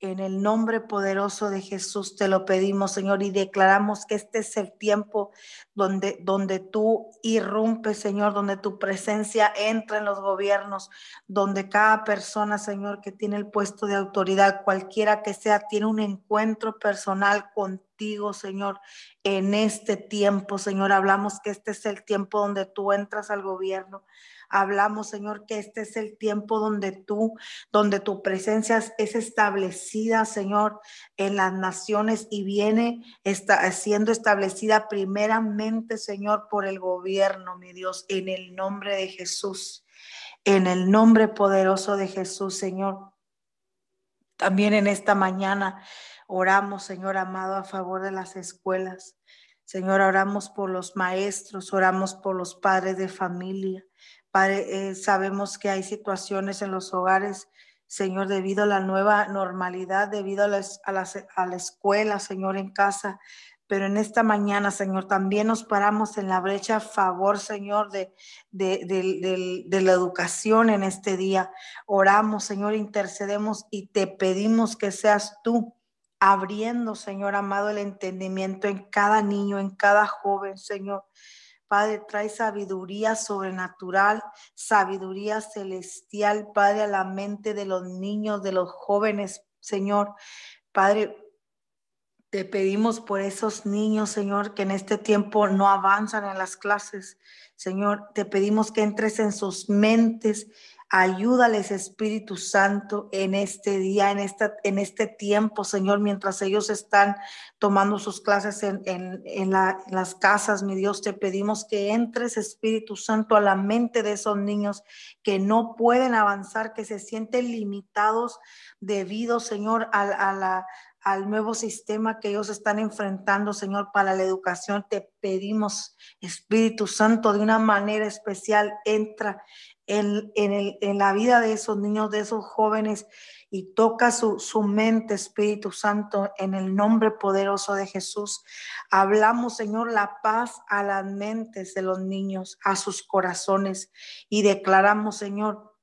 En el nombre poderoso de Jesús te lo pedimos, Señor, y declaramos que este es el tiempo donde, donde tú irrumpes, Señor, donde tu presencia entra en los gobiernos, donde cada persona, Señor, que tiene el puesto de autoridad, cualquiera que sea, tiene un encuentro personal contigo, Señor, en este tiempo, Señor. Hablamos que este es el tiempo donde tú entras al gobierno Hablamos, Señor, que este es el tiempo donde tú, donde tu presencia es establecida, Señor, en las naciones y viene está siendo establecida primeramente, Señor, por el gobierno, mi Dios, en el nombre de Jesús, en el nombre poderoso de Jesús, Señor. También en esta mañana oramos, Señor amado, a favor de las escuelas. Señor, oramos por los maestros, oramos por los padres de familia. Padre, eh, sabemos que hay situaciones en los hogares, Señor, debido a la nueva normalidad, debido a, a, la, escuela, Señor, en casa. Pero en esta mañana, Señor, también nos paramos en la brecha a favor, Señor, de, de, de, la educación en este día. Oramos, Señor, intercedemos y te pedimos que seas tú abriendo, Señor amado, el entendimiento en cada niño, en cada joven, Señor. Padre, trae sabiduría sobrenatural, sabiduría celestial, Padre, a la mente de los niños, de los jóvenes, Señor. Padre, te pedimos por esos niños, Señor, que en este tiempo no avanzan en las clases. Señor, te pedimos que entres en sus mentes Ayúdales, Espíritu Santo, en este día, en, esta, en este tiempo, Señor, mientras ellos están tomando sus clases en, en, las casas, mi Dios, te pedimos que entres, Espíritu Santo, a la mente de esos niños que no pueden avanzar, que se sienten limitados debido, Señor, a la al nuevo sistema que ellos están enfrentando, Señor, para la educación. Te pedimos, Espíritu Santo, de una manera especial, entra en, en, la vida de esos niños, de esos jóvenes, y toca su, su mente, Espíritu Santo, en el nombre poderoso de Jesús. Hablamos, Señor, la paz a las mentes de los niños, a sus corazones, y declaramos, Señor,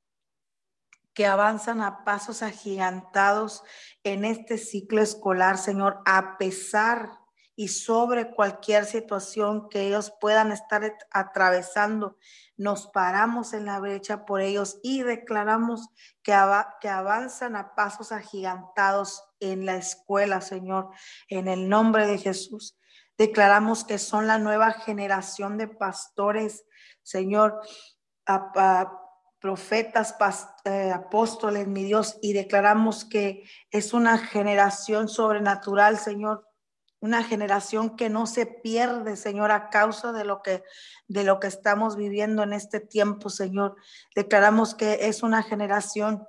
que avanzan a pasos agigantados en este ciclo escolar, Señor, a pesar y sobre cualquier situación que ellos puedan estar atravesando. Nos paramos en la brecha por ellos y declaramos que, que avanzan a pasos agigantados en la escuela, Señor, en el nombre de Jesús. Declaramos que son la nueva generación de pastores, Señor, profetas, eh, apóstoles, mi Dios, y declaramos que es una generación sobrenatural, Señor, una generación que no se pierde, Señor, a causa de lo que de lo que estamos viviendo en este tiempo, Señor. Declaramos que es una generación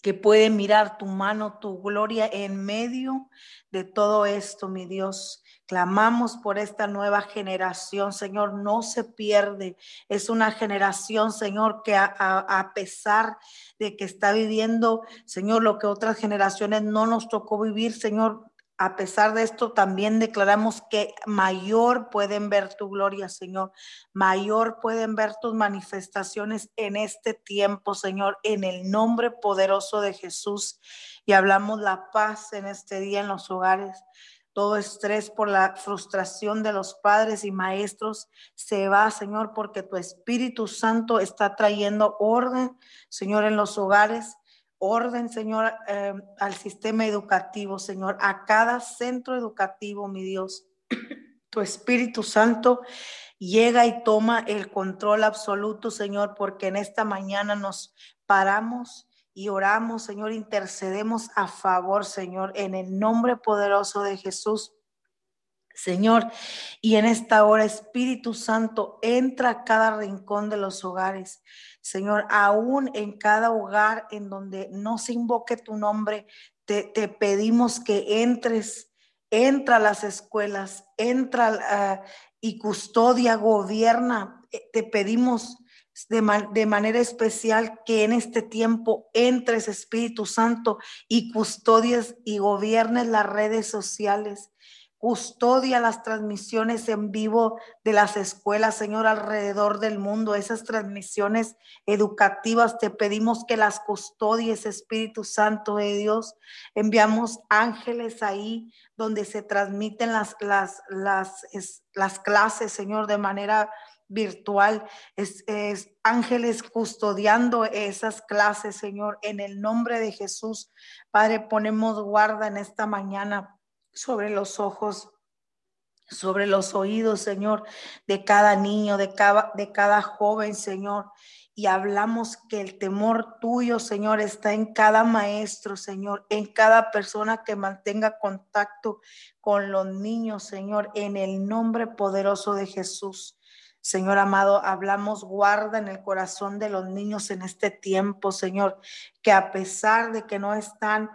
que puede mirar tu mano, tu gloria en medio de todo esto, mi Dios. Clamamos por esta nueva generación, Señor, no se pierde. Es una generación, Señor, que a, a, pesar de que está viviendo, Señor, lo que otras generaciones no nos tocó vivir, Señor, a pesar de esto, también declaramos que mayor pueden ver tu gloria, Señor. Mayor pueden ver tus manifestaciones en este tiempo, Señor, en el nombre poderoso de Jesús. Y hablamos la paz en este día en los hogares. Todo estrés por la frustración de los padres y maestros se va, Señor, porque tu Espíritu Santo está trayendo orden, Señor, en los hogares orden, Señor, eh, al sistema educativo, Señor, a cada centro educativo, mi Dios. Tu Espíritu Santo llega y toma el control absoluto, Señor, porque en esta mañana nos paramos y oramos, Señor, intercedemos a favor, Señor, en el nombre poderoso de Jesús. Señor, y en esta hora, Espíritu Santo, entra a cada rincón de los hogares. Señor, aún en cada hogar en donde no se invoque tu nombre, te, pedimos que entres, entra a las escuelas, entra ah, y custodia, gobierna. Eh, te pedimos de, de, manera especial que en este tiempo entres, Espíritu Santo, y custodies y gobiernes las redes sociales Custodia las transmisiones en vivo de las escuelas, Señor, alrededor del mundo, esas transmisiones educativas. Te pedimos que las custodies, Espíritu Santo de Dios. Enviamos ángeles ahí donde se transmiten las, las, las, las clases, Señor, de manera virtual, es, ángeles custodiando esas clases, Señor, en el nombre de Jesús. Padre, ponemos guarda en esta mañana sobre los ojos sobre los oídos, Señor, de cada niño, de cada, de cada joven, Señor. Y hablamos que el temor tuyo, Señor, está en cada maestro, Señor, en cada persona que mantenga contacto con los niños, Señor, en el nombre poderoso de Jesús. Señor amado, hablamos guarda en el corazón de los niños en este tiempo, Señor, que a pesar de que no están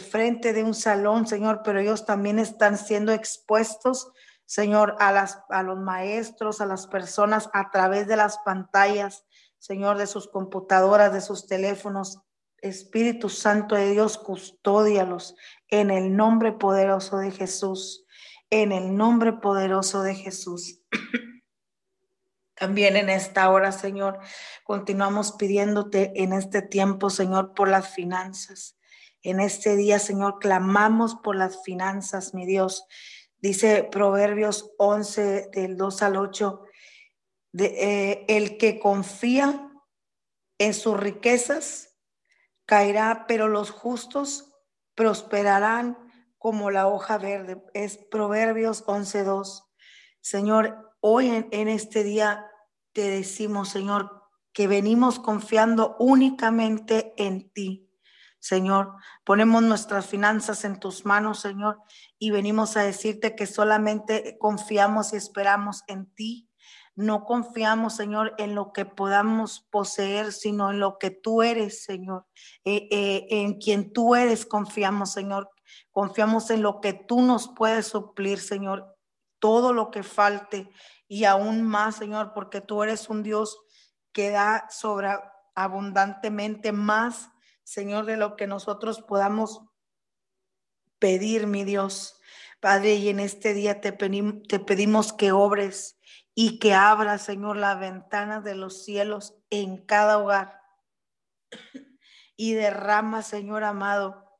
frente de un salón, Señor, pero ellos también están siendo expuestos, Señor, a, las, a los maestros, a las personas a través de las pantallas, Señor, de sus computadoras, de sus teléfonos. Espíritu Santo de Dios, custódialos en el nombre poderoso de Jesús, en el nombre poderoso de Jesús. También en esta hora, Señor, continuamos pidiéndote en este tiempo, Señor, por las finanzas. En este día, Señor, clamamos por las finanzas, mi Dios. Dice Proverbios 11, del 2 al 8, de, eh, el que confía en sus riquezas caerá, pero los justos prosperarán como la hoja verde. Es Proverbios 11, 2. Señor, hoy en, en este día te decimos, Señor, que venimos confiando únicamente en ti. Señor, ponemos nuestras finanzas en tus manos, Señor, y venimos a decirte que solamente confiamos y esperamos en ti. No confiamos, Señor, en lo que podamos poseer, sino en lo que tú eres, Señor. Eh, eh, en quien tú eres, confiamos, Señor. Confiamos en lo que tú nos puedes suplir, Señor. Todo lo que falte y aún más, Señor, porque tú eres un Dios que da sobre abundantemente más, Señor, de lo que nosotros podamos pedir, mi Dios. Padre, y en este día te, te pedimos que obres y que abras, Señor, la ventana de los cielos en cada hogar y derrama, Señor amado,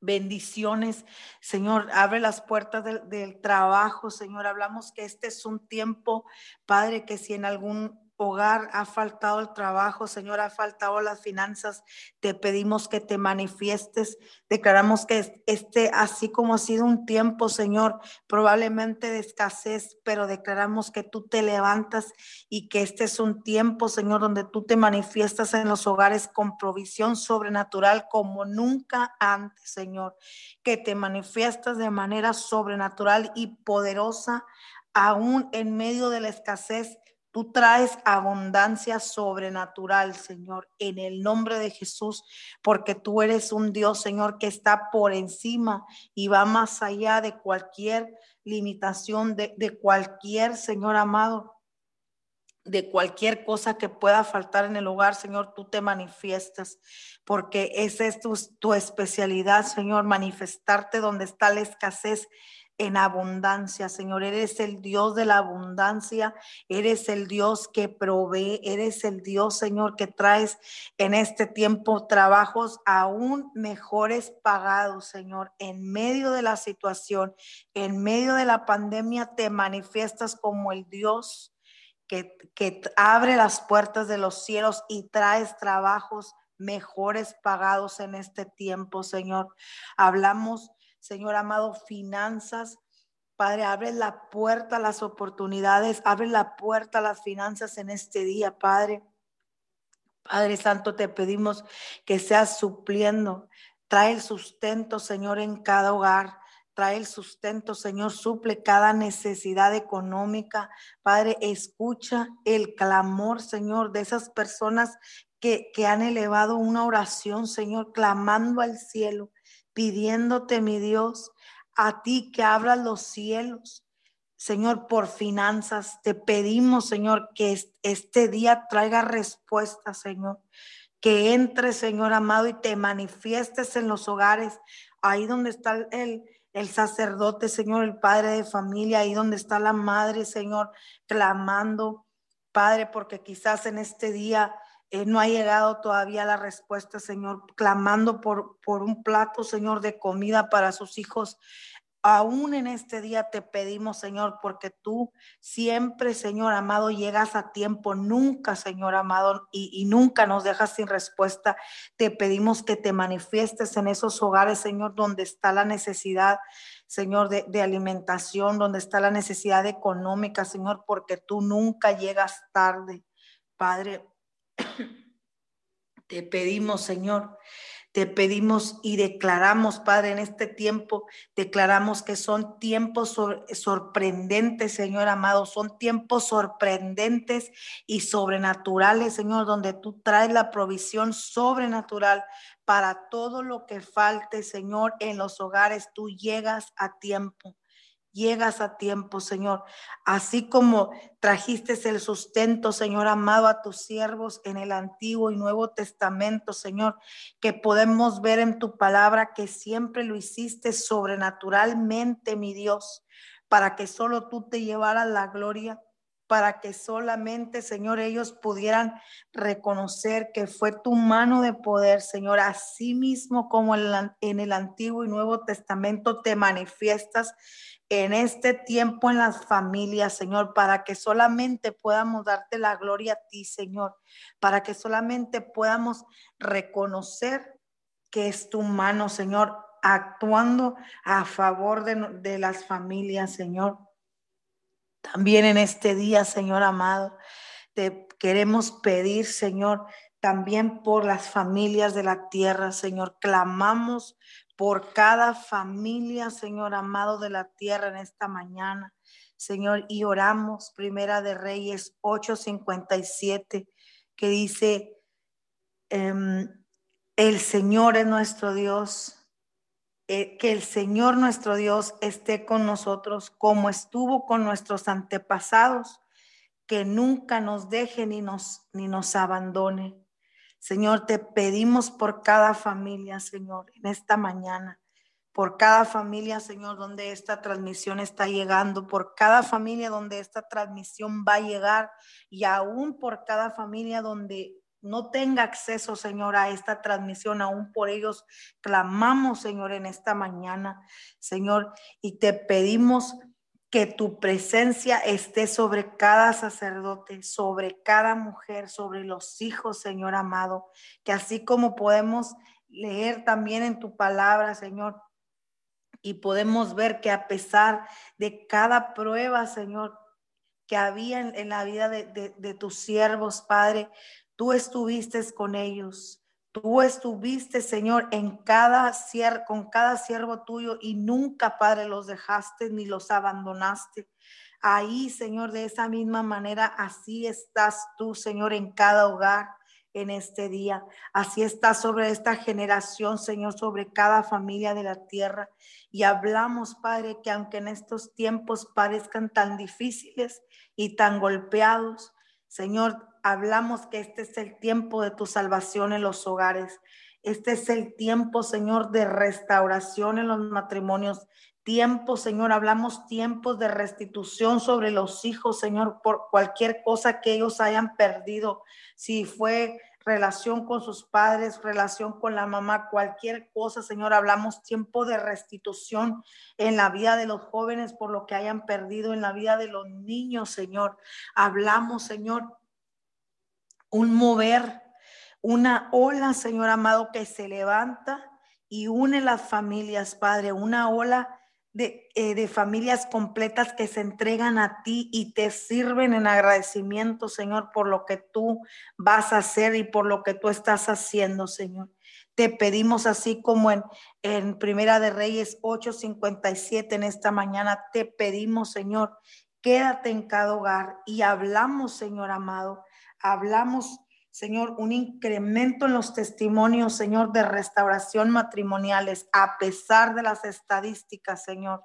bendiciones. Señor, abre las puertas del, del, trabajo, Señor. Hablamos que este es un tiempo, Padre, que si en algún hogar ha faltado el trabajo, Señor, ha faltado las finanzas, te pedimos que te manifiestes. Declaramos que este, así como ha sido un tiempo, Señor, probablemente de escasez, pero declaramos que tú te levantas y que este es un tiempo, Señor, donde tú te manifiestas en los hogares con provisión sobrenatural como nunca antes, Señor, que te manifiestas de manera sobrenatural y poderosa aún en medio de la escasez Tú traes abundancia sobrenatural, Señor, en el nombre de Jesús, porque tú eres un Dios, Señor, que está por encima y va más allá de cualquier limitación, de, cualquier, Señor amado, de cualquier cosa que pueda faltar en el hogar, Señor, tú te manifiestas, porque esa es tu, tu especialidad, Señor, manifestarte donde está la escasez en abundancia, Señor. Eres el Dios de la abundancia, eres el Dios que provee, eres el Dios, Señor, que traes en este tiempo trabajos aún mejores pagados, Señor. En medio de la situación, en medio de la pandemia, te manifiestas como el Dios que, que abre las puertas de los cielos y traes trabajos mejores pagados en este tiempo, Señor. Hablamos Señor amado, finanzas. Padre, abre la puerta a las oportunidades, abre la puerta a las finanzas en este día, Padre. Padre Santo, te pedimos que seas supliendo. Trae el sustento, Señor, en cada hogar. Trae el sustento, Señor, suple cada necesidad económica. Padre, escucha el clamor, Señor, de esas personas que, que han elevado una oración, Señor, clamando al cielo pidiéndote, mi Dios, a ti que abras los cielos. Señor, por finanzas, te pedimos, Señor, que este día traiga respuesta, Señor. Que entre, Señor amado, y te manifiestes en los hogares, ahí donde está el, el sacerdote, Señor, el padre de familia, ahí donde está la madre, Señor, clamando, Padre, porque quizás en este día eh, no ha llegado todavía la respuesta, Señor, clamando por, por un plato, Señor, de comida para sus hijos. Aún en este día te pedimos, Señor, porque tú siempre, Señor amado, llegas a tiempo, nunca, Señor amado, y, nunca nos dejas sin respuesta. Te pedimos que te manifiestes en esos hogares, Señor, donde está la necesidad, Señor, de, de alimentación, donde está la necesidad económica, Señor, porque tú nunca llegas tarde. Padre, te pedimos, Señor, te pedimos y declaramos, Padre, en este tiempo, declaramos que son tiempos sorprendentes, Señor amado, son tiempos sorprendentes y sobrenaturales, Señor, donde tú traes la provisión sobrenatural para todo lo que falte, Señor, en los hogares. Tú llegas a tiempo llegas a tiempo, Señor. Así como trajiste el sustento, Señor, amado a tus siervos en el Antiguo y Nuevo Testamento, Señor, que podemos ver en tu palabra que siempre lo hiciste sobrenaturalmente, mi Dios, para que solo tú te llevaras la gloria para que solamente, Señor, ellos pudieran reconocer que fue tu mano de poder, Señor, así mismo como en el Antiguo y Nuevo Testamento te manifiestas en este tiempo en las familias, Señor, para que solamente podamos darte la gloria a ti, Señor, para que solamente podamos reconocer que es tu mano, Señor, actuando a favor de, de las familias, Señor. También en este día, Señor amado, te queremos pedir, Señor, también por las familias de la tierra, Señor. Clamamos por cada familia, Señor amado de la tierra en esta mañana. Señor, y oramos, Primera de Reyes 8:57, que dice, em, el Señor es nuestro Dios, eh, que el Señor nuestro Dios esté con nosotros como estuvo con nuestros antepasados, que nunca nos deje ni nos, ni nos abandone. Señor, te pedimos por cada familia, Señor, en esta mañana, por cada familia, Señor, donde esta transmisión está llegando, por cada familia donde esta transmisión va a llegar y aún por cada familia donde no tenga acceso, Señor, a esta transmisión, aún por ellos clamamos, Señor, en esta mañana, Señor, y te pedimos que tu presencia esté sobre cada sacerdote, sobre cada mujer, sobre los hijos, Señor amado, que así como podemos leer también en tu palabra, Señor, y podemos ver que a pesar de cada prueba, Señor, que había en, la vida de, de tus siervos, Padre, tú estuviste con ellos. Tú estuviste, Señor, en cada con cada siervo tuyo y nunca, Padre, los dejaste ni los abandonaste. Ahí, Señor, de esa misma manera, así estás tú, Señor, en cada hogar en este día. Así estás sobre esta generación, Señor, sobre cada familia de la tierra. Y hablamos, Padre, que aunque en estos tiempos parezcan tan difíciles y tan golpeados, Señor, hablamos que este es el tiempo de tu salvación en los hogares. Este es el tiempo, Señor, de restauración en los matrimonios. Tiempo, Señor, hablamos tiempos de restitución sobre los hijos, Señor, por cualquier cosa que ellos hayan perdido. Si fue relación con sus padres, relación con la mamá, cualquier cosa, Señor, hablamos tiempo de restitución en la vida de los jóvenes por lo que hayan perdido, en la vida de los niños, Señor. Hablamos, Señor, un mover, una ola, Señor amado, que se levanta y une las familias, Padre, una ola de, eh, de, familias completas que se entregan a ti y te sirven en agradecimiento, Señor, por lo que tú vas a hacer y por lo que tú estás haciendo, Señor. Te pedimos así como en, en Primera de Reyes 8:57 en esta mañana, te pedimos, Señor, quédate en cada hogar y hablamos, Señor amado, hablamos, Señor, un incremento en los testimonios, Señor, de restauración matrimoniales, a pesar de las estadísticas, Señor.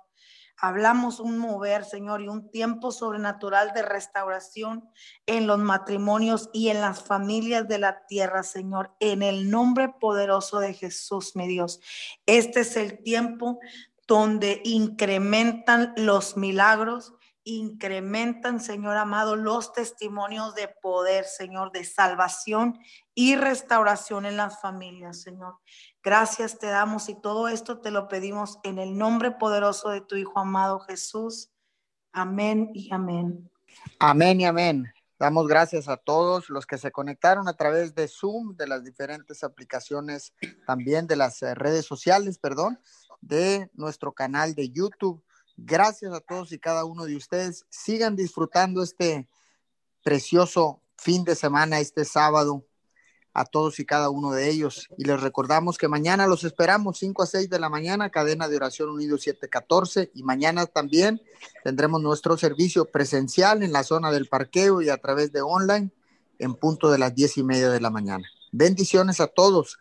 Hablamos un mover, Señor, y un tiempo sobrenatural de restauración en los matrimonios y en las familias de la tierra, Señor, en el nombre poderoso de Jesús, mi Dios. Este es el tiempo donde incrementan los milagros, incrementan, Señor amado, los testimonios de poder, Señor, de salvación y restauración en las familias, Señor. Gracias te damos y todo esto te lo pedimos en el nombre poderoso de tu Hijo amado Jesús. Amén y amén. Amén y amén. Damos gracias a todos los que se conectaron a través de Zoom, de las diferentes aplicaciones, también de las eh, redes sociales, perdón, de nuestro canal de YouTube. Gracias a todos y cada uno de ustedes. Sigan disfrutando este precioso fin de semana, este sábado, a todos y cada uno de ellos. Y les recordamos que mañana los esperamos 5 a 6 de la mañana, cadena de oración unido 714. Y mañana también tendremos nuestro servicio presencial en la zona del parqueo y a través de online en punto de las 10 y media de la mañana. Bendiciones a todos.